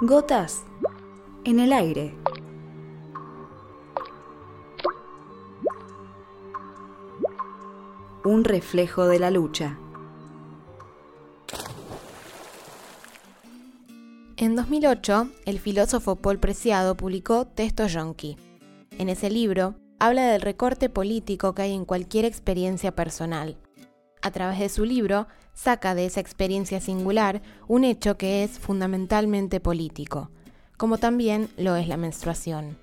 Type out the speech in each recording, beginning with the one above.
Gotas en el aire. Un reflejo de la lucha. En 2008, el filósofo Paul Preciado publicó Testo Yonki. En ese libro, habla del recorte político que hay en cualquier experiencia personal. A través de su libro, saca de esa experiencia singular un hecho que es fundamentalmente político, como también lo es la menstruación.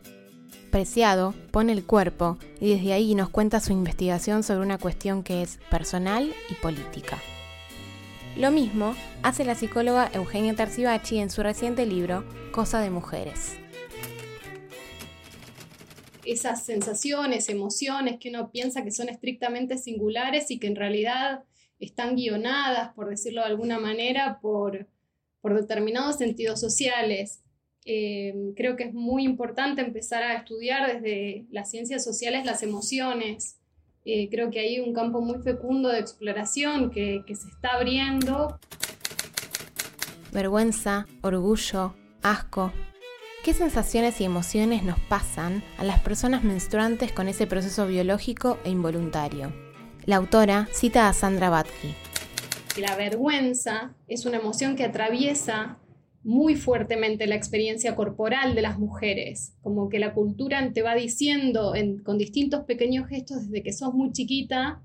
Preciado pone el cuerpo y desde ahí nos cuenta su investigación sobre una cuestión que es personal y política. Lo mismo hace la psicóloga Eugenia Tarcibachi en su reciente libro Cosa de Mujeres. Esas sensaciones, emociones que uno piensa que son estrictamente singulares y que en realidad están guionadas, por decirlo de alguna manera, por, determinados sentidos sociales. Eh, creo que es muy importante empezar a estudiar desde las ciencias sociales las emociones. Eh, creo que hay un campo muy fecundo de exploración que, que se está abriendo. Vergüenza, orgullo, asco. ¿Qué sensaciones y emociones nos pasan a las personas menstruantes con ese proceso biológico e involuntario? La autora cita a Sandra Batki. La vergüenza es una emoción que atraviesa muy fuertemente la experiencia corporal de las mujeres, como que la cultura te va diciendo con distintos pequeños gestos desde que sos muy chiquita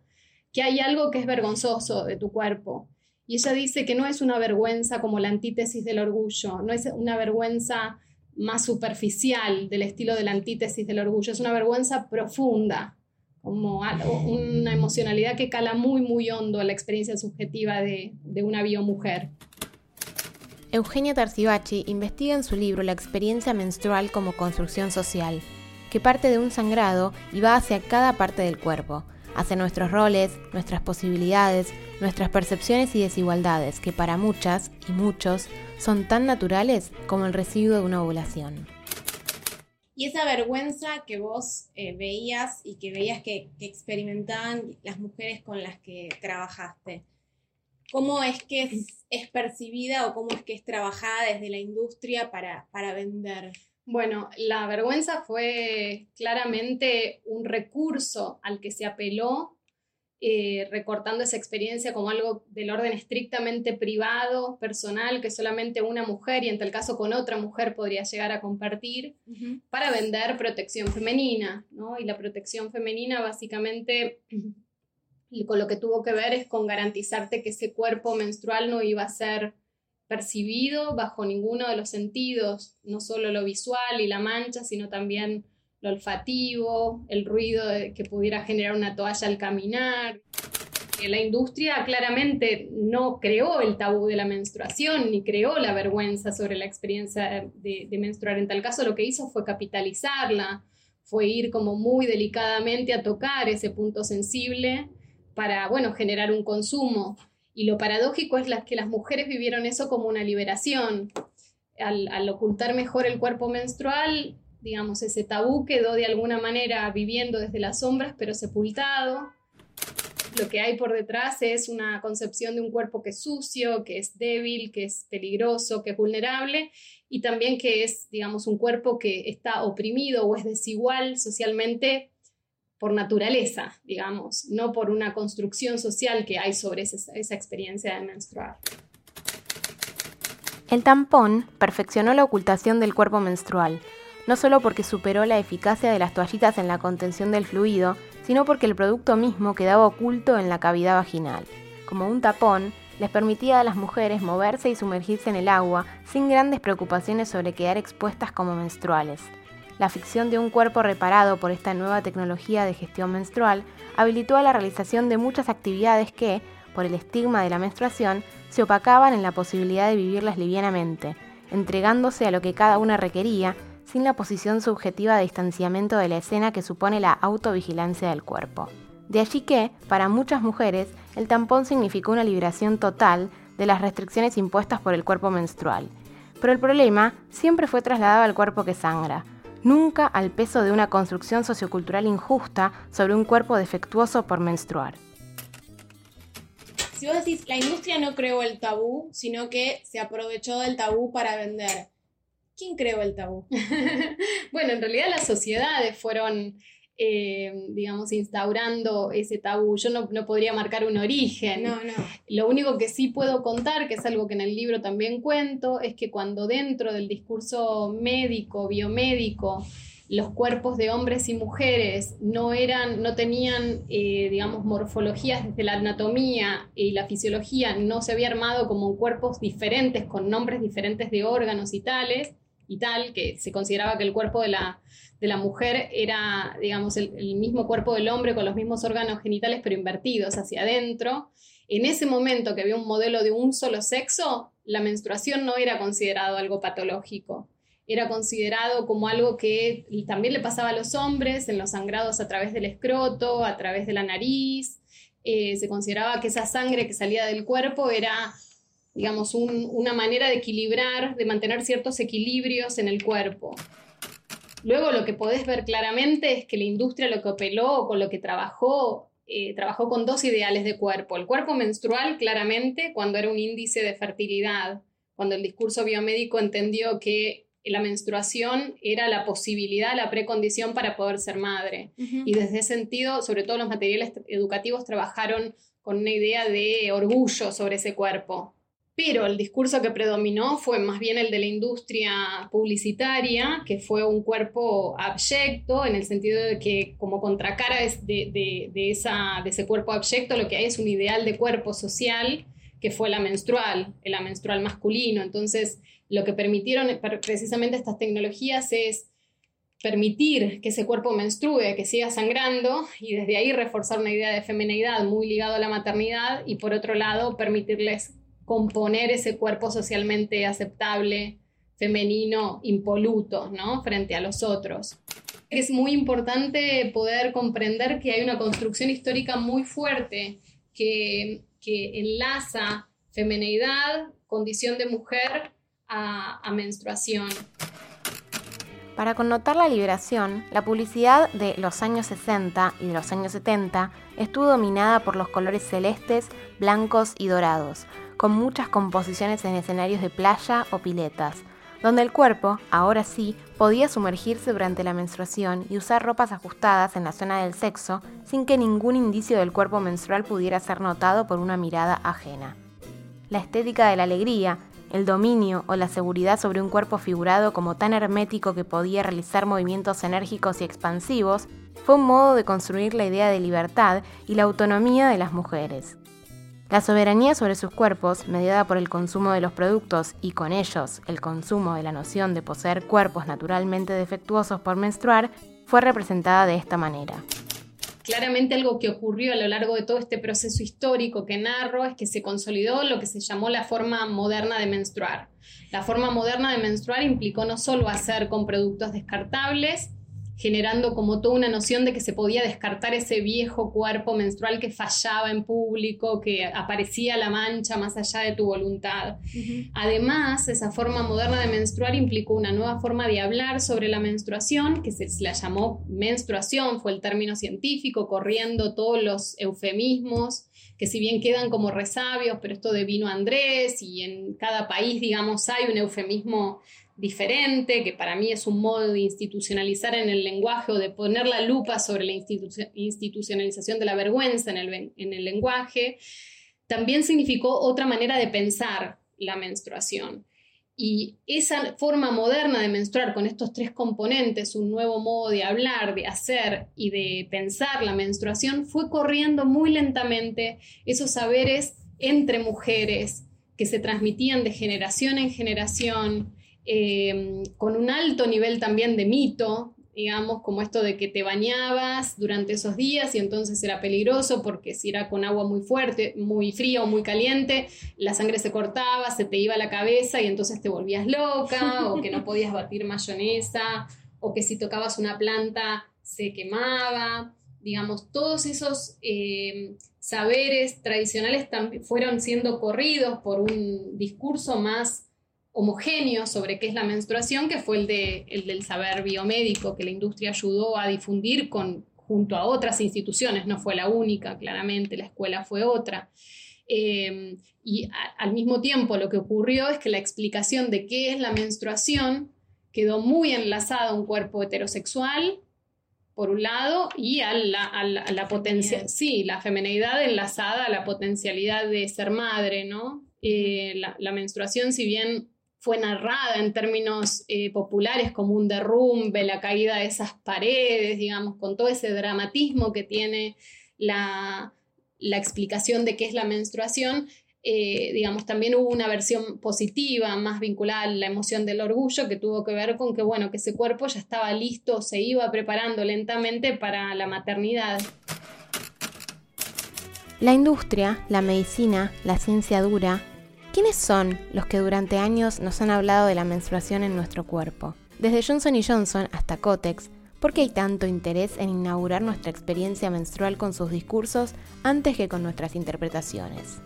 que hay algo que es vergonzoso de tu cuerpo. Y ella dice que no es una vergüenza como la antítesis del orgullo, no es una vergüenza más superficial del estilo de la antítesis del orgullo, es una vergüenza profunda, como una emocionalidad que cala muy, muy hondo a la experiencia subjetiva de, de una biomujer. Eugenia Tarcibachi investiga en su libro la experiencia menstrual como construcción social, que parte de un sangrado y va hacia cada parte del cuerpo, hacia nuestros roles, nuestras posibilidades, nuestras percepciones y desigualdades, que para muchas y muchos son tan naturales como el residuo de una ovulación. Y esa vergüenza que vos eh, veías y que veías que, experimentaban las mujeres con las que trabajaste, ¿cómo es que es, percibida o cómo es que es trabajada desde la industria para, para vender? Bueno, la vergüenza fue claramente un recurso al que se apeló eh, recortando esa experiencia como algo del orden estrictamente privado, personal, que solamente una mujer y en tal caso con otra mujer podría llegar a compartir, para vender protección femenina, ¿no? Y la protección femenina básicamente con lo que tuvo que ver es con garantizarte que ese cuerpo menstrual no iba a ser percibido bajo ninguno de los sentidos, no solo lo visual y la mancha, sino también lo olfativo, el ruido que pudiera generar una toalla al caminar. La industria claramente no creó el tabú de la menstruación ni creó la vergüenza sobre la experiencia de, de menstruar. En tal caso, lo que hizo fue capitalizarla, fue ir como muy delicadamente a tocar ese punto sensible para, bueno, generar un consumo. Y lo paradójico es que las mujeres vivieron eso como una liberación. Al, al, ocultar mejor el cuerpo menstrual, digamos, ese tabú quedó de alguna manera viviendo desde las sombras, pero sepultado. Lo que hay por detrás es una concepción de un cuerpo que es sucio, que es débil, que es peligroso, que es vulnerable y también que es, digamos, un cuerpo que está oprimido o es desigual socialmente por naturaleza, digamos, no por una construcción social que hay sobre esa, experiencia de menstruar. El tampón perfeccionó la ocultación del cuerpo menstrual, no solo porque superó la eficacia de las toallitas en la contención del fluido, sino porque el producto mismo quedaba oculto en la cavidad vaginal. Como un tapón, les permitía a las mujeres moverse y sumergirse en el agua sin grandes preocupaciones sobre quedar expuestas como menstruales. La ficción de un cuerpo reparado por esta nueva tecnología de gestión menstrual habilitó a la realización de muchas actividades que, por el estigma de la menstruación, se opacaban en la posibilidad de vivirlas livianamente, entregándose a lo que cada una requería sin la posición subjetiva de distanciamiento de la escena que supone la autovigilancia del cuerpo. De allí que, para muchas mujeres, el tampón significó una liberación total de las restricciones impuestas por el cuerpo menstrual. Pero el problema siempre fue trasladado al cuerpo que sangra, nunca al peso de una construcción sociocultural injusta sobre un cuerpo defectuoso por menstruar. Si vos decís, la industria no creó el tabú, sino que se aprovechó del tabú para vender ¿Quién creó el tabú? bueno, en realidad las sociedades fueron, eh, digamos, instaurando ese tabú. Yo no, no, podría marcar un origen. No, no. Lo único que sí puedo contar, que es algo que en el libro también cuento, es que cuando dentro del discurso médico, biomédico, los cuerpos de hombres y mujeres no eran, no tenían, eh, digamos, morfologías desde la anatomía y la fisiología, no se había armado como cuerpos diferentes, con nombres diferentes de órganos y tales, y tal, que se consideraba que el cuerpo de la, de la mujer era, digamos, el, mismo cuerpo del hombre con los mismos órganos genitales, pero invertidos hacia adentro. En ese momento que había un modelo de un solo sexo, la menstruación no era considerado algo patológico. Era considerado como algo que también le pasaba a los hombres en los sangrados a través del escroto, a través de la nariz. Eh, se consideraba que esa sangre que salía del cuerpo era digamos, un, una manera de equilibrar, de mantener ciertos equilibrios en el cuerpo. Luego lo que podés ver claramente es que la industria lo que apeló, con lo que trabajó, eh, trabajó con dos ideales de cuerpo. El cuerpo menstrual, claramente, cuando era un índice de fertilidad, cuando el discurso biomédico entendió que la menstruación era la posibilidad, la precondición para poder ser madre. Uh -huh. Y desde ese sentido, sobre todo los materiales educativos trabajaron con una idea de orgullo sobre ese cuerpo. Pero el discurso que predominó fue más bien el de la industria publicitaria, que fue un cuerpo abyecto, en el sentido de que como contracara de, de, de, esa, de ese cuerpo abyecto, lo que hay es un ideal de cuerpo social, que fue la menstrual, el menstrual masculino. Entonces, lo que permitieron precisamente estas tecnologías es permitir que ese cuerpo menstrue, que siga sangrando y desde ahí reforzar una idea de feminidad muy ligado a la maternidad y por otro lado permitirles componer ese cuerpo socialmente aceptable, femenino, impoluto, ¿no? Frente a los otros. Es muy importante poder comprender que hay una construcción histórica muy fuerte que, que enlaza femenidad, condición de mujer a menstruación. Para connotar la liberación, la publicidad de los años 60 y de los años 70 estuvo dominada por los colores celestes, blancos y dorados, con muchas composiciones en escenarios de playa o piletas, donde el cuerpo, ahora sí, podía sumergirse durante la menstruación y usar ropas ajustadas en la zona del sexo sin que ningún indicio del cuerpo menstrual pudiera ser notado por una mirada ajena. La estética de la alegría, el dominio o la seguridad sobre un cuerpo figurado como tan hermético que podía realizar movimientos enérgicos y expansivos, fue un modo de construir la idea de libertad y la autonomía de las mujeres. La soberanía sobre sus cuerpos, mediada por el consumo de los productos y con ellos el consumo de la noción de poseer cuerpos naturalmente defectuosos por menstruar, fue representada de esta manera. Claramente algo que ocurrió a lo largo de todo este proceso histórico que narro es que se consolidó lo que se llamó la forma moderna de menstruar. La forma moderna de menstruar implicó no solo hacer con productos descartables, generando como toda una noción de que se podía descartar ese viejo cuerpo menstrual que fallaba en público, que aparecía la mancha más allá de tu voluntad. Uh -huh. Además, esa forma moderna de menstruar implicó una nueva forma de hablar sobre la menstruación, que se la llamó menstruación, fue el término científico, corriendo todos los eufemismos, que si bien quedan como resabios, pero esto de vino Andrés y en cada país, digamos, hay un eufemismo diferente, que para mí es un modo de institucionalizar en el lenguaje o de poner la lupa sobre la institu institucionalización de la vergüenza en el, en el lenguaje, también significó otra manera de pensar la menstruación. Y esa forma moderna de menstruar con estos tres componentes, un nuevo modo de hablar, de hacer y de pensar la menstruación, fue corriendo muy lentamente esos saberes entre mujeres que se transmitían de generación en generación, eh, con un alto nivel también de mito, digamos, como esto de que te bañabas durante esos días y entonces era peligroso porque si era con agua muy fuerte, muy fría o muy caliente, la sangre se cortaba, se te iba a la cabeza y entonces te volvías loca o que no podías batir mayonesa o que si tocabas una planta se quemaba. Digamos, todos esos eh, saberes tradicionales fueron siendo corridos por un discurso más homogéneo sobre qué es la menstruación, que fue el, de, el del saber biomédico que la industria ayudó a difundir con, junto a otras instituciones, no fue la única, claramente, la escuela fue otra. Eh, y a, al mismo tiempo lo que ocurrió es que la explicación de qué es la menstruación quedó muy enlazada a un cuerpo heterosexual, por un lado, y a la, a potencia, sí, la femenidad enlazada a la potencialidad de ser madre, ¿no? Eh, la, menstruación, si bien fue narrada en términos eh, populares como un derrumbe, la caída de esas paredes, digamos, con todo ese dramatismo que tiene la, explicación de qué es la menstruación, eh, digamos, también hubo una versión positiva, más vinculada a la emoción del orgullo, que tuvo que ver con que, bueno, que ese cuerpo ya estaba listo, se iba preparando lentamente para la maternidad. La industria, la medicina, la ciencia dura, ¿quiénes son los que durante años nos han hablado de la menstruación en nuestro cuerpo? Desde Johnson Johnson hasta Cotex, ¿por qué hay tanto interés en inaugurar nuestra experiencia menstrual con sus discursos antes que con nuestras interpretaciones?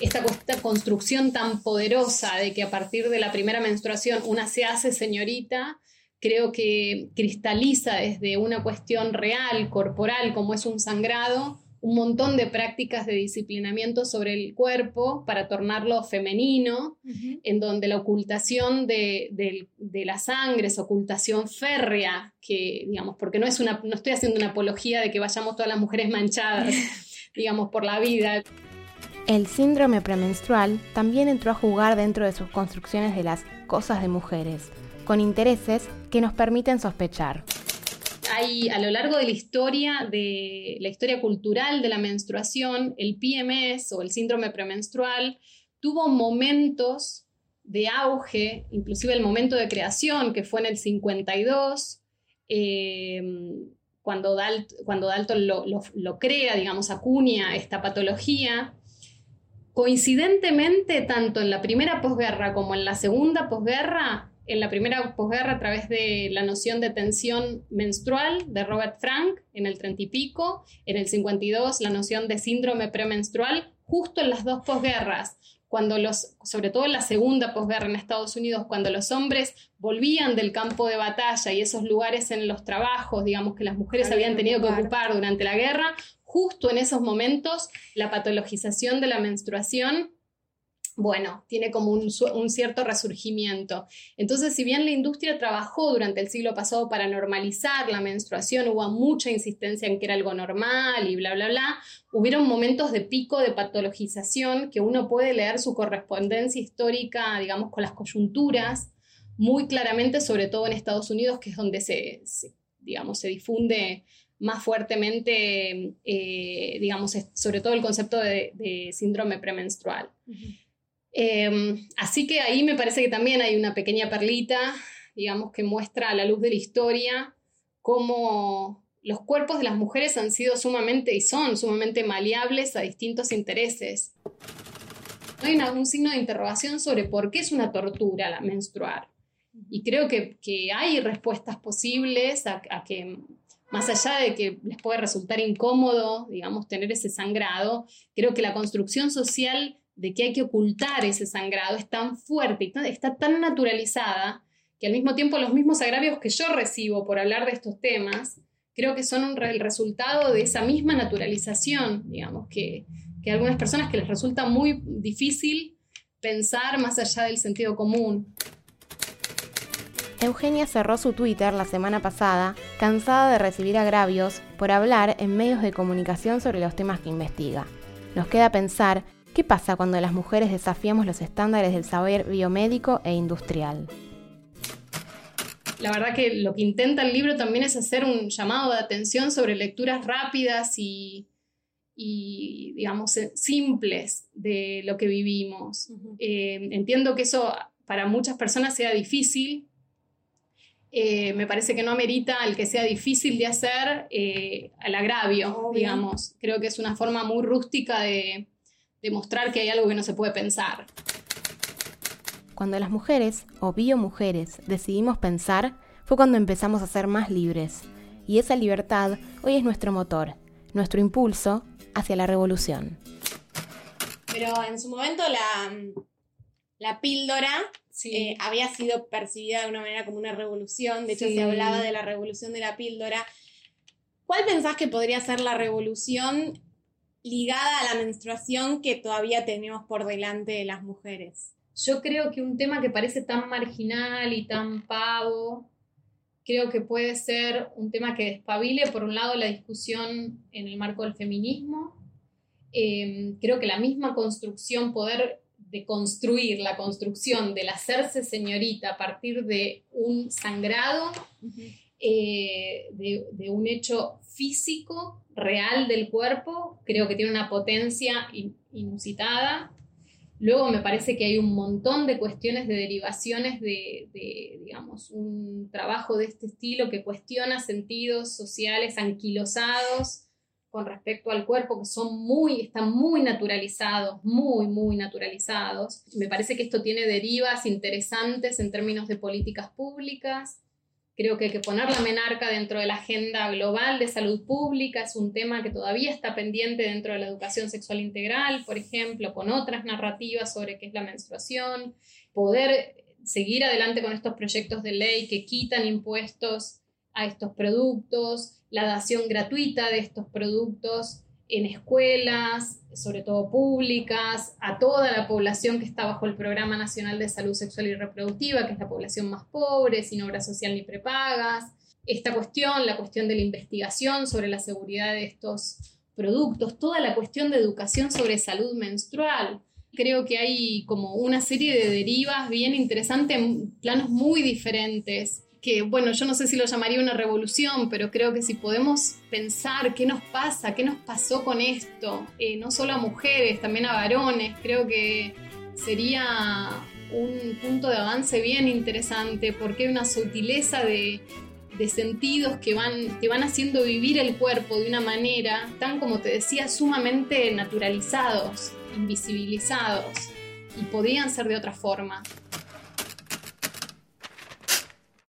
esta, construcción tan poderosa de que a partir de la primera menstruación una se hace señorita, creo que cristaliza desde una cuestión real, corporal, como es un sangrado, un montón de prácticas de disciplinamiento sobre el cuerpo para tornarlo femenino, en donde la ocultación de, de, la sangre es ocultación férrea, que, digamos, porque no, es una, no estoy haciendo una apología de que vayamos todas las mujeres manchadas, digamos, por la vida. El síndrome premenstrual también entró a jugar dentro de sus construcciones de las cosas de mujeres, con intereses que nos permiten sospechar. Hay a lo largo de la historia de la historia cultural de la menstruación, el PMS o el síndrome premenstrual tuvo momentos de auge, inclusive el momento de creación que fue en el 52, eh, cuando, Dalton lo, lo crea, digamos, acuña esta patología. Coincidentemente, tanto en la primera posguerra como en la segunda posguerra, en la primera posguerra a través de la noción de tensión menstrual de Robert Frank en el 30 y pico, en el 52 la noción de síndrome premenstrual, justo en las dos posguerras, cuando los, sobre todo en la segunda posguerra en Estados Unidos, cuando los hombres volvían del campo de batalla y esos lugares en los trabajos, digamos, que las mujeres habían tenido que ocupar durante la guerra, justo en esos momentos la patologización de la menstruación bueno, tiene como un, cierto resurgimiento. Entonces, si bien la industria trabajó durante el siglo pasado para normalizar la menstruación, hubo mucha insistencia en que era algo normal y bla, bla, bla, hubieron momentos de pico de patologización que uno puede leer su correspondencia histórica, digamos, con las coyunturas, muy claramente, sobre todo en Estados Unidos, que es donde se, digamos, se difunde más fuertemente, eh, digamos, sobre todo el concepto de, síndrome premenstrual. Em, así que ahí me parece que también hay una pequeña perlita, digamos, que muestra a la luz de la historia cómo los cuerpos de las mujeres han sido sumamente y son sumamente maleables a distintos intereses. Hay un signo de interrogación sobre por qué es una tortura la menstruar. Y creo que, hay respuestas posibles a que más allá de que les puede resultar incómodo, digamos, tener ese sangrado, creo que la construcción social de que hay que ocultar ese sangrado es tan fuerte y está tan naturalizada que al mismo tiempo los mismos agravios que yo recibo por hablar de estos temas, creo que son el resultado de esa misma naturalización, digamos, que, que a algunas personas que les resulta muy difícil pensar más allá del sentido común. Eugenia cerró su Twitter la semana pasada, cansada de recibir agravios por hablar en medios de comunicación sobre los temas que investiga. Nos queda pensar qué pasa cuando las mujeres desafiamos los estándares del saber biomédico e industrial. La verdad que lo que intenta el libro también es hacer un llamado de atención sobre lecturas rápidas y, digamos, simples de lo que vivimos. Eh, entiendo que eso para muchas personas sea difícil, eh, me parece que no amerita el que sea difícil de hacer eh, al agravio, digamos. Creo que es una forma muy rústica de, demostrar que hay algo que no se puede pensar. Cuando las mujeres, o biomujeres, decidimos pensar, fue cuando empezamos a ser más libres. Y esa libertad hoy es nuestro motor, nuestro impulso hacia la revolución. Pero en su momento la, la píldora eh, había sido percibida de una manera como una revolución, de hecho se hablaba de la revolución de la píldora. ¿Cuál pensás que podría ser la revolución ligada a la menstruación que todavía tenemos por delante de las mujeres? yo creo que un tema que parece tan marginal y tan pavo, creo que puede ser un tema que despabile, por un lado, la discusión en el marco del feminismo. Eh, creo que la misma construcción, poder de construir la construcción del hacerse señorita a partir de un sangrado, eh, de, un hecho físico, real del cuerpo, creo que tiene una potencia inusitada. Luego me parece que hay un montón de cuestiones de derivaciones de, digamos, un trabajo de este estilo que cuestiona sentidos sociales anquilosados con respecto al cuerpo, que son muy, están muy naturalizados, muy, muy naturalizados. Me parece que esto tiene derivas interesantes en términos de políticas públicas. Creo que hay que poner la menarca dentro de la agenda global de salud pública. Es un tema que todavía está pendiente dentro de la educación sexual integral, por ejemplo, con otras narrativas sobre qué es la menstruación. Poder seguir adelante con estos proyectos de ley que quitan impuestos a estos productos, la dación gratuita de estos productos en escuelas, sobre todo públicas, a toda la población que está bajo el Programa Nacional de Salud Sexual y Reproductiva, que es la población más pobre, sin obra social ni prepagas. Esta cuestión, la cuestión de la investigación sobre la seguridad de estos productos, toda la cuestión de educación sobre salud menstrual. Creo que hay como una serie de derivas bien interesantes en planos muy diferentes bueno, yo no sé si lo llamaría una revolución, pero creo que si podemos pensar qué nos pasa, qué nos pasó con esto, eh, no solo a mujeres, también a varones, creo que sería un punto de avance bien interesante porque hay una sutileza de, sentidos que van, que van haciendo vivir el cuerpo de una manera, tan como te decía, sumamente naturalizados, invisibilizados, y podrían ser de otra forma.